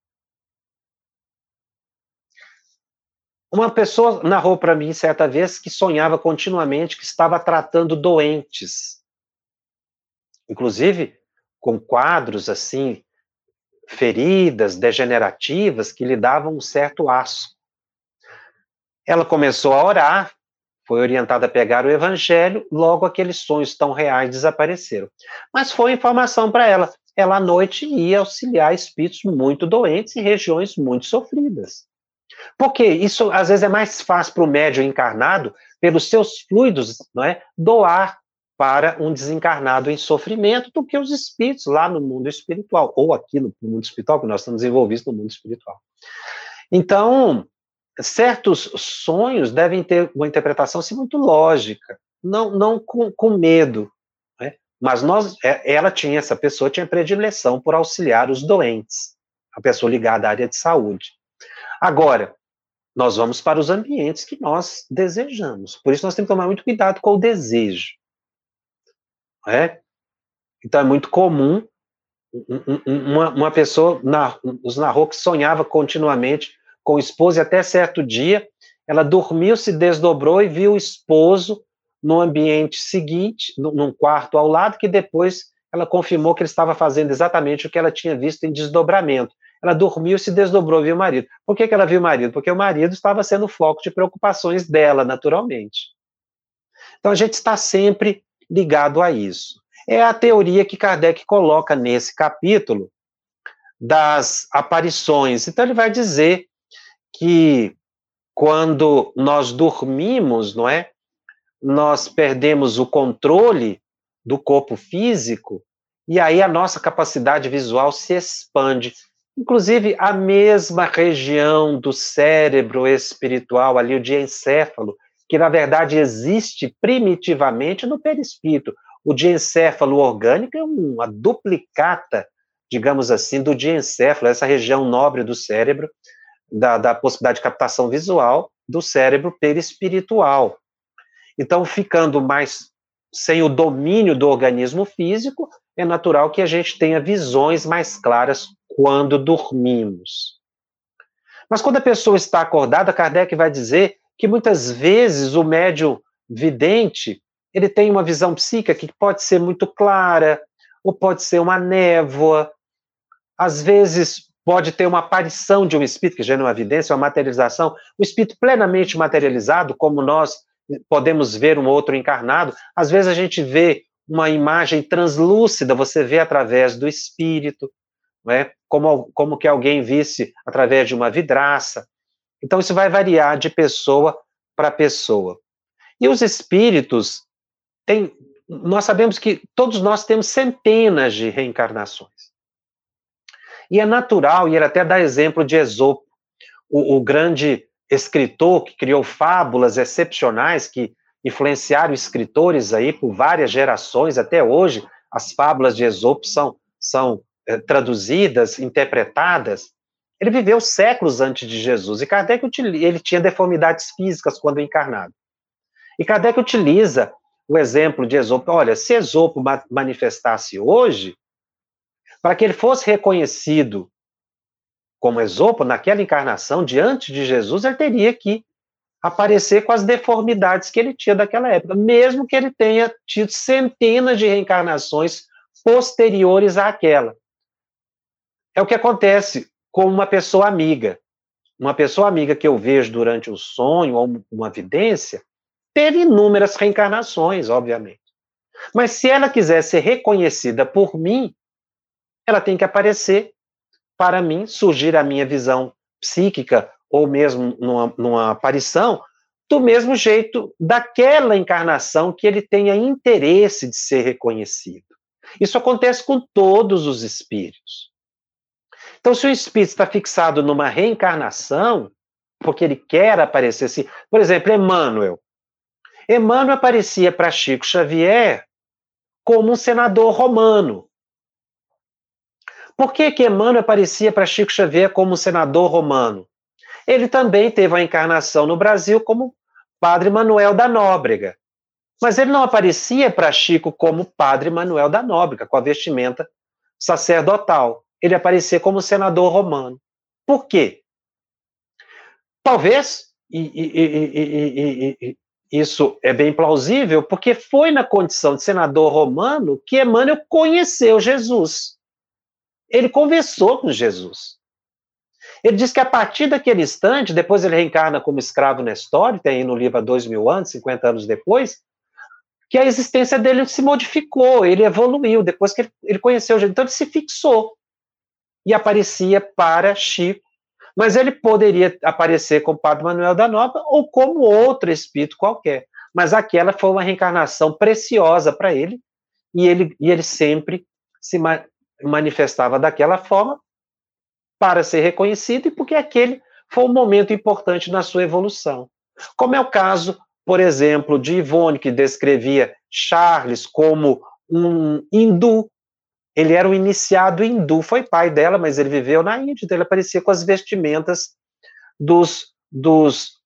Uma pessoa narrou para mim certa vez que sonhava continuamente que estava tratando doentes. inclusive com quadros assim, feridas degenerativas que lhe davam um certo asco. Ela começou a orar, foi orientada a pegar o evangelho, logo aqueles sonhos tão reais desapareceram. Mas foi informação para ela. Ela à noite ia auxiliar espíritos muito doentes em regiões muito sofridas. Porque isso às vezes é mais fácil para o médium encarnado, pelos seus fluidos, não é, doar para um desencarnado em sofrimento do que os espíritos lá no mundo espiritual, ou aquilo no mundo espiritual, que nós estamos envolvidos no mundo espiritual. Então, certos sonhos devem ter uma interpretação assim, muito lógica, não, não com, com medo. Né? Mas nós, é, ela tinha, essa pessoa tinha predileção por auxiliar os doentes, a pessoa ligada à área de saúde. Agora, nós vamos para os ambientes que nós desejamos. Por isso nós temos que tomar muito cuidado com o desejo. É? Então é muito comum uma, uma pessoa nos narrou que sonhava continuamente com o esposo e até certo dia ela dormiu, se desdobrou e viu o esposo no ambiente seguinte, num quarto ao lado, que depois ela confirmou que ele estava fazendo exatamente o que ela tinha visto em desdobramento. Ela dormiu, se desdobrou, viu o marido. Por que, que ela viu o marido? Porque o marido estava sendo foco de preocupações dela, naturalmente. Então a gente está sempre ligado a isso. É a teoria que Kardec coloca nesse capítulo das aparições. Então ele vai dizer que quando nós dormimos, não é? Nós perdemos o controle do corpo físico e aí a nossa capacidade visual se expande. Inclusive, a mesma região do cérebro espiritual, ali o diencéfalo, que na verdade existe primitivamente no perispírito. O diencéfalo orgânico é uma duplicata, digamos assim, do diencéfalo, essa região nobre do cérebro, da, da possibilidade de captação visual do cérebro perispiritual. Então, ficando mais sem o domínio do organismo físico, é natural que a gente tenha visões mais claras quando dormimos. Mas quando a pessoa está acordada, Kardec vai dizer que muitas vezes o médium vidente, ele tem uma visão psíquica que pode ser muito clara, ou pode ser uma névoa, às vezes pode ter uma aparição de um espírito, que já é uma evidência, uma materialização, o espírito plenamente materializado, como nós podemos ver um outro encarnado, às vezes a gente vê uma imagem translúcida, você vê através do espírito, não é? como, como que alguém visse através de uma vidraça. Então, isso vai variar de pessoa para pessoa. E os espíritos têm. Nós sabemos que todos nós temos centenas de reencarnações. E é natural, e ele até dá exemplo de Esopo, o, o grande escritor que criou fábulas excepcionais que influenciaram escritores aí por várias gerações até hoje. As fábulas de Esopo são, são é, traduzidas, interpretadas. Ele viveu séculos antes de Jesus e Kardec ele tinha deformidades físicas quando encarnado. E Kardec utiliza o exemplo de Esopo. Olha, se Esopo manifestasse hoje, para que ele fosse reconhecido como Esopo naquela encarnação diante de Jesus, ele teria que aparecer com as deformidades que ele tinha daquela época, mesmo que ele tenha tido centenas de reencarnações posteriores àquela. É o que acontece com uma pessoa amiga. Uma pessoa amiga que eu vejo durante um sonho ou uma vidência, teve inúmeras reencarnações, obviamente. Mas se ela quiser ser reconhecida por mim, ela tem que aparecer para mim, surgir a minha visão psíquica ou mesmo numa, numa aparição, do mesmo jeito daquela encarnação que ele tenha interesse de ser reconhecido. Isso acontece com todos os espíritos. Então, se o espírito está fixado numa reencarnação, porque ele quer aparecer assim, por exemplo, Emmanuel. Emmanuel aparecia para Chico Xavier como um senador romano. Por que, que Emmanuel aparecia para Chico Xavier como senador romano? Ele também teve a encarnação no Brasil como Padre Manuel da Nóbrega. Mas ele não aparecia para Chico como Padre Manuel da Nóbrega, com a vestimenta sacerdotal. Ele aparecia como senador romano. Por quê? Talvez, e, e, e, isso é bem plausível, porque foi na condição de senador romano que Emmanuel conheceu Jesus. Ele conversou com Jesus. Ele diz que a partir daquele instante, depois ele reencarna como escravo na história, tem aí no livro há dois mil anos, 50 anos depois, que a existência dele se modificou, ele evoluiu, depois que ele, ele conheceu Jesus. Então ele se fixou e aparecia para Chico mas ele poderia aparecer como Padre Manuel da Nova ou como outro espírito qualquer. Mas aquela foi uma reencarnação preciosa para ele, e ele, e ele sempre se manifestava daquela forma para ser reconhecido e porque aquele foi um momento importante na sua evolução. Como é o caso, por exemplo, de Ivone, que descrevia Charles como um hindu ele era um iniciado hindu, foi pai dela, mas ele viveu na Índia, então ele aparecia com as vestimentas dos, dos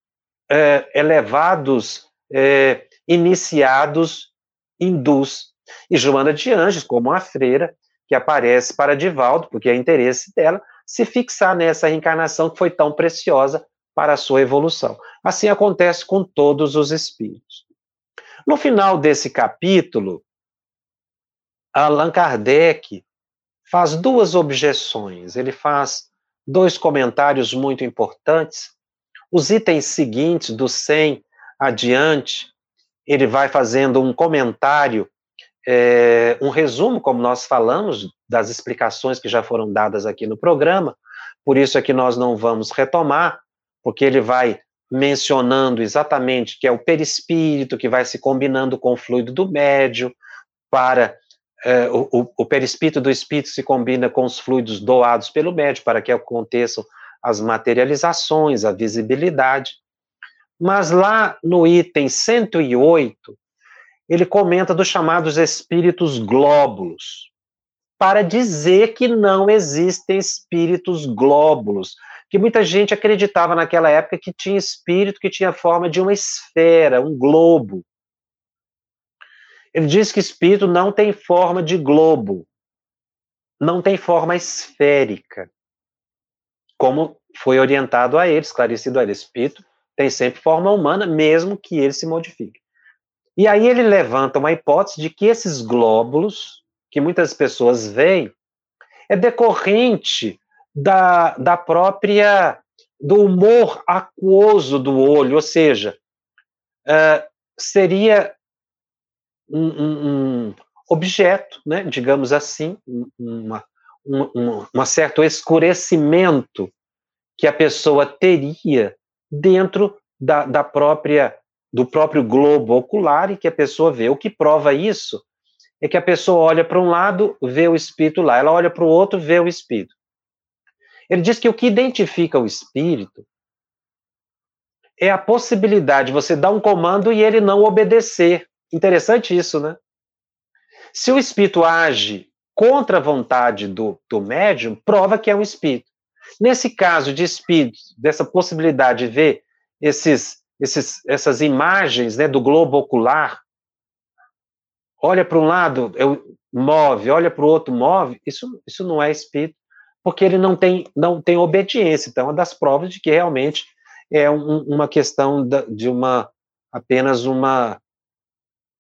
é, elevados é, iniciados hindus. E Joana de Anjos, como uma freira, que aparece para Divaldo, porque é interesse dela, se fixar nessa reencarnação que foi tão preciosa para a sua evolução. Assim acontece com todos os espíritos. No final desse capítulo, Allan Kardec faz duas objeções. Ele faz dois comentários muito importantes. Os itens seguintes, do 100 adiante, ele vai fazendo um comentário, é, um resumo, como nós falamos, das explicações que já foram dadas aqui no programa. Por isso é que nós não vamos retomar, porque ele vai mencionando exatamente que é o perispírito que vai se combinando com o fluido do médio para é, o, o, perispírito do espírito se combina com os fluidos doados pelo médium para que aconteçam as materializações, a visibilidade. Mas lá no item 108, ele comenta dos chamados espíritos glóbulos, para dizer que não existem espíritos glóbulos, que muita gente acreditava naquela época que tinha espírito que tinha forma de uma esfera, um globo. Ele diz que espírito não tem forma de globo, não tem forma esférica, como foi orientado a ele, esclarecido a ele. Espírito tem sempre forma humana, mesmo que ele se modifique. E aí ele levanta uma hipótese de que esses glóbulos, que muitas pessoas veem, é decorrente da, da própria do humor aquoso do olho, ou seja, uh, seria um, um, um objeto, né, digamos assim, uma, um, uma certo escurecimento que a pessoa teria dentro da, da própria do próprio globo ocular e que a pessoa vê. O que prova isso é que a pessoa olha para um lado, vê o espírito lá, ela olha para o outro, vê o espírito. Ele diz que o que identifica o espírito é a possibilidade de você dar um comando e ele não obedecer. Interessante isso, né? Se o espírito age contra a vontade do, do médium, prova que é um espírito. Nesse caso de espírito, dessa possibilidade de ver esses, esses, essas imagens né, do globo ocular, olha para um lado, eu, move, olha para o outro, move, isso, isso não é espírito, porque ele não tem, não tem obediência. Então, é uma das provas de que realmente é um, uma questão de uma apenas uma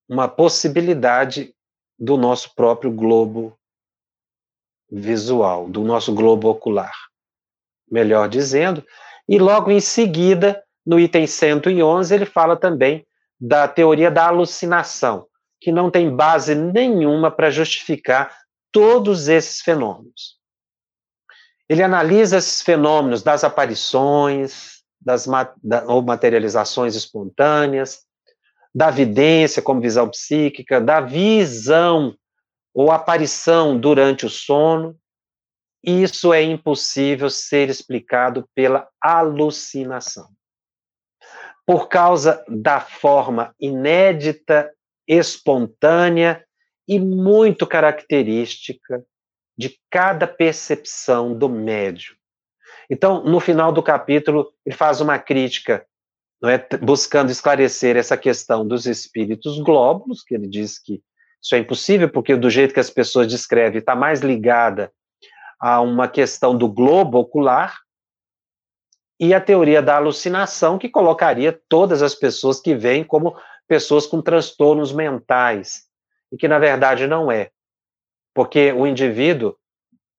uma possibilidade do nosso próprio globo visual, do nosso globo ocular, melhor dizendo. E logo em seguida, no item 111, ele fala também da teoria da alucinação, que não tem base nenhuma para justificar todos esses fenômenos. Ele analisa esses fenômenos das aparições, das ou materializações espontâneas, da vidência como visão psíquica, da visão ou aparição durante o sono, isso é impossível ser explicado pela alucinação. Por causa da forma inédita, espontânea e muito característica de cada percepção do médium. Então, no final do capítulo, ele faz uma crítica é, buscando esclarecer essa questão dos espíritos glóbulos, que ele diz que isso é impossível, porque do jeito que as pessoas descrevem, está mais ligada a uma questão do globo ocular, e a teoria da alucinação, que colocaria todas as pessoas que vêm como pessoas com transtornos mentais, e que na verdade não é. Porque o indivíduo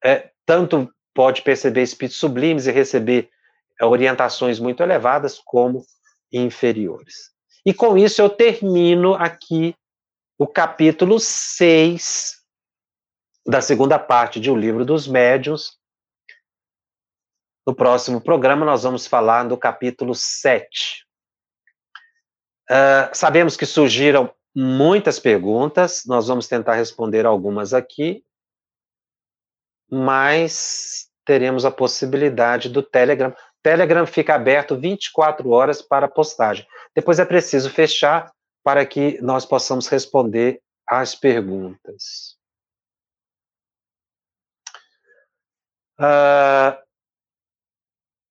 é, tanto pode perceber espíritos sublimes e receber é, orientações muito elevadas, como inferiores. E com isso eu termino aqui o capítulo 6 da segunda parte de O Livro dos Médiuns, no próximo programa, nós vamos falar do capítulo 7. Uh, ah, sabemos que surgiram muitas perguntas, nós vamos tentar responder algumas aqui, mas teremos a possibilidade do Telegram. Telegram fica aberto 24 horas para postagem. Depois é preciso fechar para que nós possamos responder às perguntas. Uh,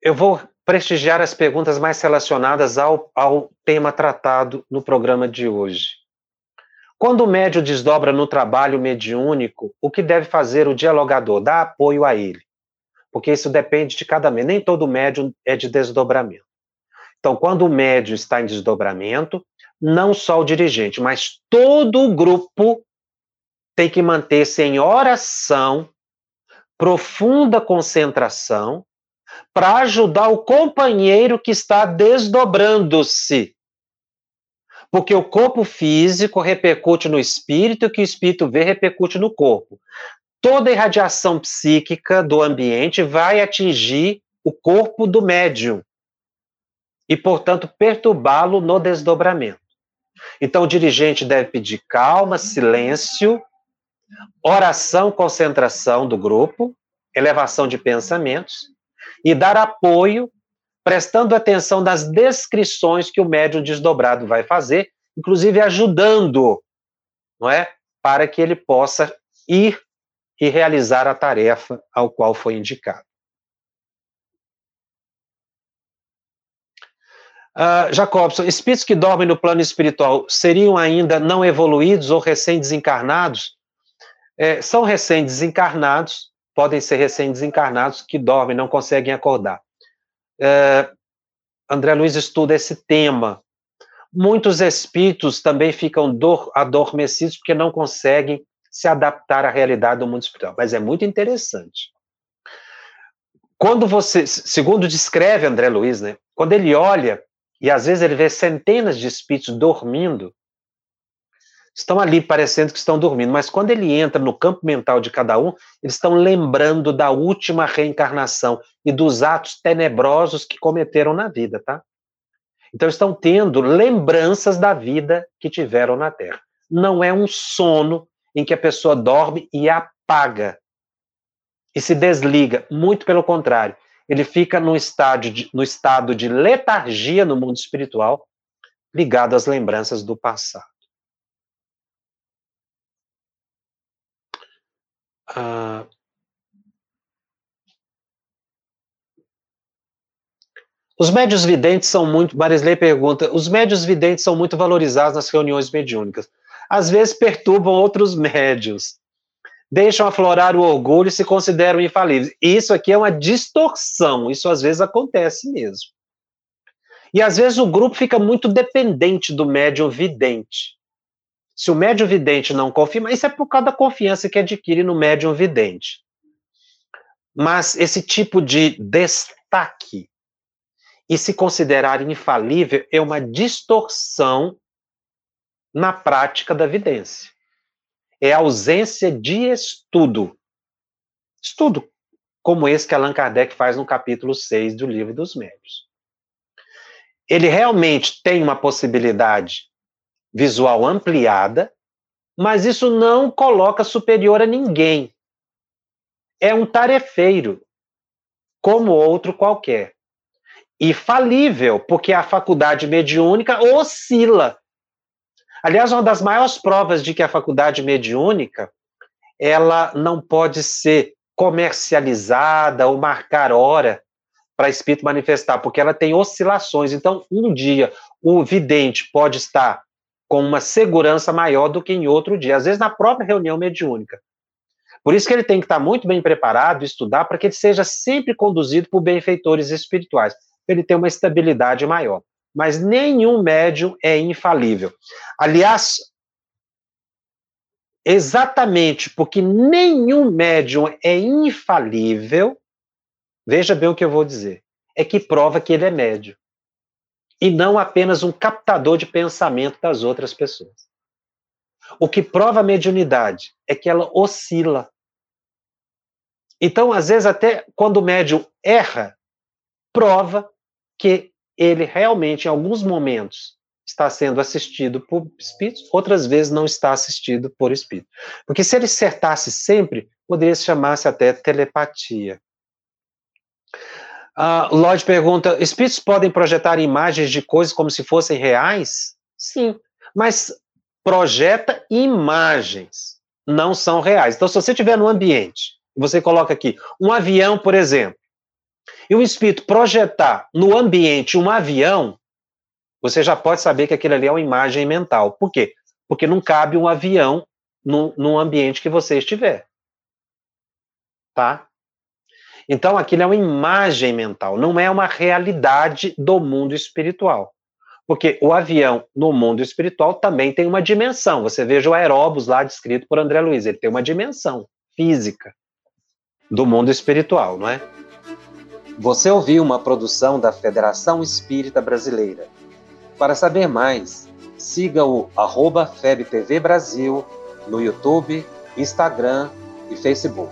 eu vou prestigiar as perguntas mais relacionadas ao, ao tema tratado no programa de hoje. Quando o médio desdobra no trabalho mediúnico, o que deve fazer o dialogador? Dar apoio a ele. Porque isso depende de cada médium. Nem todo médium é de desdobramento. Então, quando o médium está em desdobramento, não só o dirigente, mas todo o grupo tem que manter-se em oração, profunda concentração, para ajudar o companheiro que está desdobrando-se. Porque o corpo físico repercute no espírito, e o que o espírito vê repercute no corpo. Toda irradiação psíquica do ambiente vai atingir o corpo do médium e, portanto, perturbá-lo no desdobramento. Então, o dirigente deve pedir calma, silêncio, oração, concentração do grupo, elevação de pensamentos, e dar apoio, prestando atenção nas descrições que o médium desdobrado vai fazer, inclusive ajudando, não é? Para que ele possa ir e realizar a tarefa ao qual foi indicado. Uh, Jacobson, espíritos que dormem no plano espiritual seriam ainda não evoluídos ou recém-desencarnados? É, são recém-desencarnados, podem ser recém-desencarnados que dormem, não conseguem acordar. É, André Luiz estuda esse tema. Muitos espíritos também ficam dor, adormecidos porque não conseguem se adaptar à realidade do mundo espiritual. Mas é muito interessante. Quando você, segundo descreve André Luiz, né, quando ele olha, e às vezes ele vê centenas de espíritos dormindo, estão ali parecendo que estão dormindo, mas quando ele entra no campo mental de cada um, eles estão lembrando da última reencarnação e dos atos tenebrosos que cometeram na vida, tá? Então estão tendo lembranças da vida que tiveram na Terra. Não é um sono em que a pessoa dorme e apaga e se desliga, muito pelo contrário. Ele fica no, estádio de, no estado de letargia no mundo espiritual, ligado às lembranças do passado. Ah, os médios videntes são muito. Marisley pergunta: os médios videntes são muito valorizados nas reuniões mediúnicas. Às vezes perturbam outros médios, deixam aflorar o orgulho e se consideram infalíveis. Isso aqui é uma distorção, isso às vezes acontece mesmo. E às vezes o grupo fica muito dependente do médium vidente. Se o médium vidente não confirma, isso é por causa da confiança que adquire no médium vidente. Mas esse tipo de destaque e se considerar infalível é uma distorção na prática da vidência. É ausência de estudo. Estudo como esse que Allan Kardec faz no capítulo 6 do Livro dos Médios. Ele realmente tem uma possibilidade visual ampliada, mas isso não coloca superior a ninguém. É um tarefeiro, como outro qualquer. E falível, porque a faculdade mediúnica oscila. Aliás, uma das maiores provas de que a faculdade mediúnica ela não pode ser comercializada ou marcar hora para espírito manifestar, porque ela tem oscilações. Então, um dia o vidente pode estar com uma segurança maior do que em outro dia, às vezes na própria reunião mediúnica. Por isso que ele tem que estar muito bem preparado, estudar, para que ele seja sempre conduzido por benfeitores espirituais. ele tem uma estabilidade maior. Mas nenhum médium é infalível. Aliás, exatamente porque nenhum médium é infalível, veja bem o que eu vou dizer, é que prova que ele é médium. E não apenas um captador de pensamento das outras pessoas. O que prova a mediunidade é que ela oscila. Então, às vezes, até quando o médium erra, prova que ele realmente, em alguns momentos, está sendo assistido por espíritos, outras vezes não está assistido por espírito. Porque se ele acertasse sempre, poderia se chamar-se até telepatia. Uh, Lloyd pergunta: espíritos podem projetar imagens de coisas como se fossem reais? Sim, mas projeta imagens, não são reais. Então, se você estiver no ambiente, você coloca aqui um avião, por exemplo, e o espírito projetar no ambiente um avião, você já pode saber que aquilo ali é uma imagem mental. Por quê? Porque não cabe um avião no, no ambiente que você estiver. Tá? Então, aquilo é uma imagem mental, não é uma realidade do mundo espiritual. Porque o avião no mundo espiritual também tem uma dimensão. Você veja o aeróbus lá descrito por André Luiz, ele tem uma dimensão física do mundo espiritual, não é? Você ouviu uma produção da Federação Espírita Brasileira. Para saber mais, siga o arroba FebTV Brasil no YouTube, Instagram e Facebook.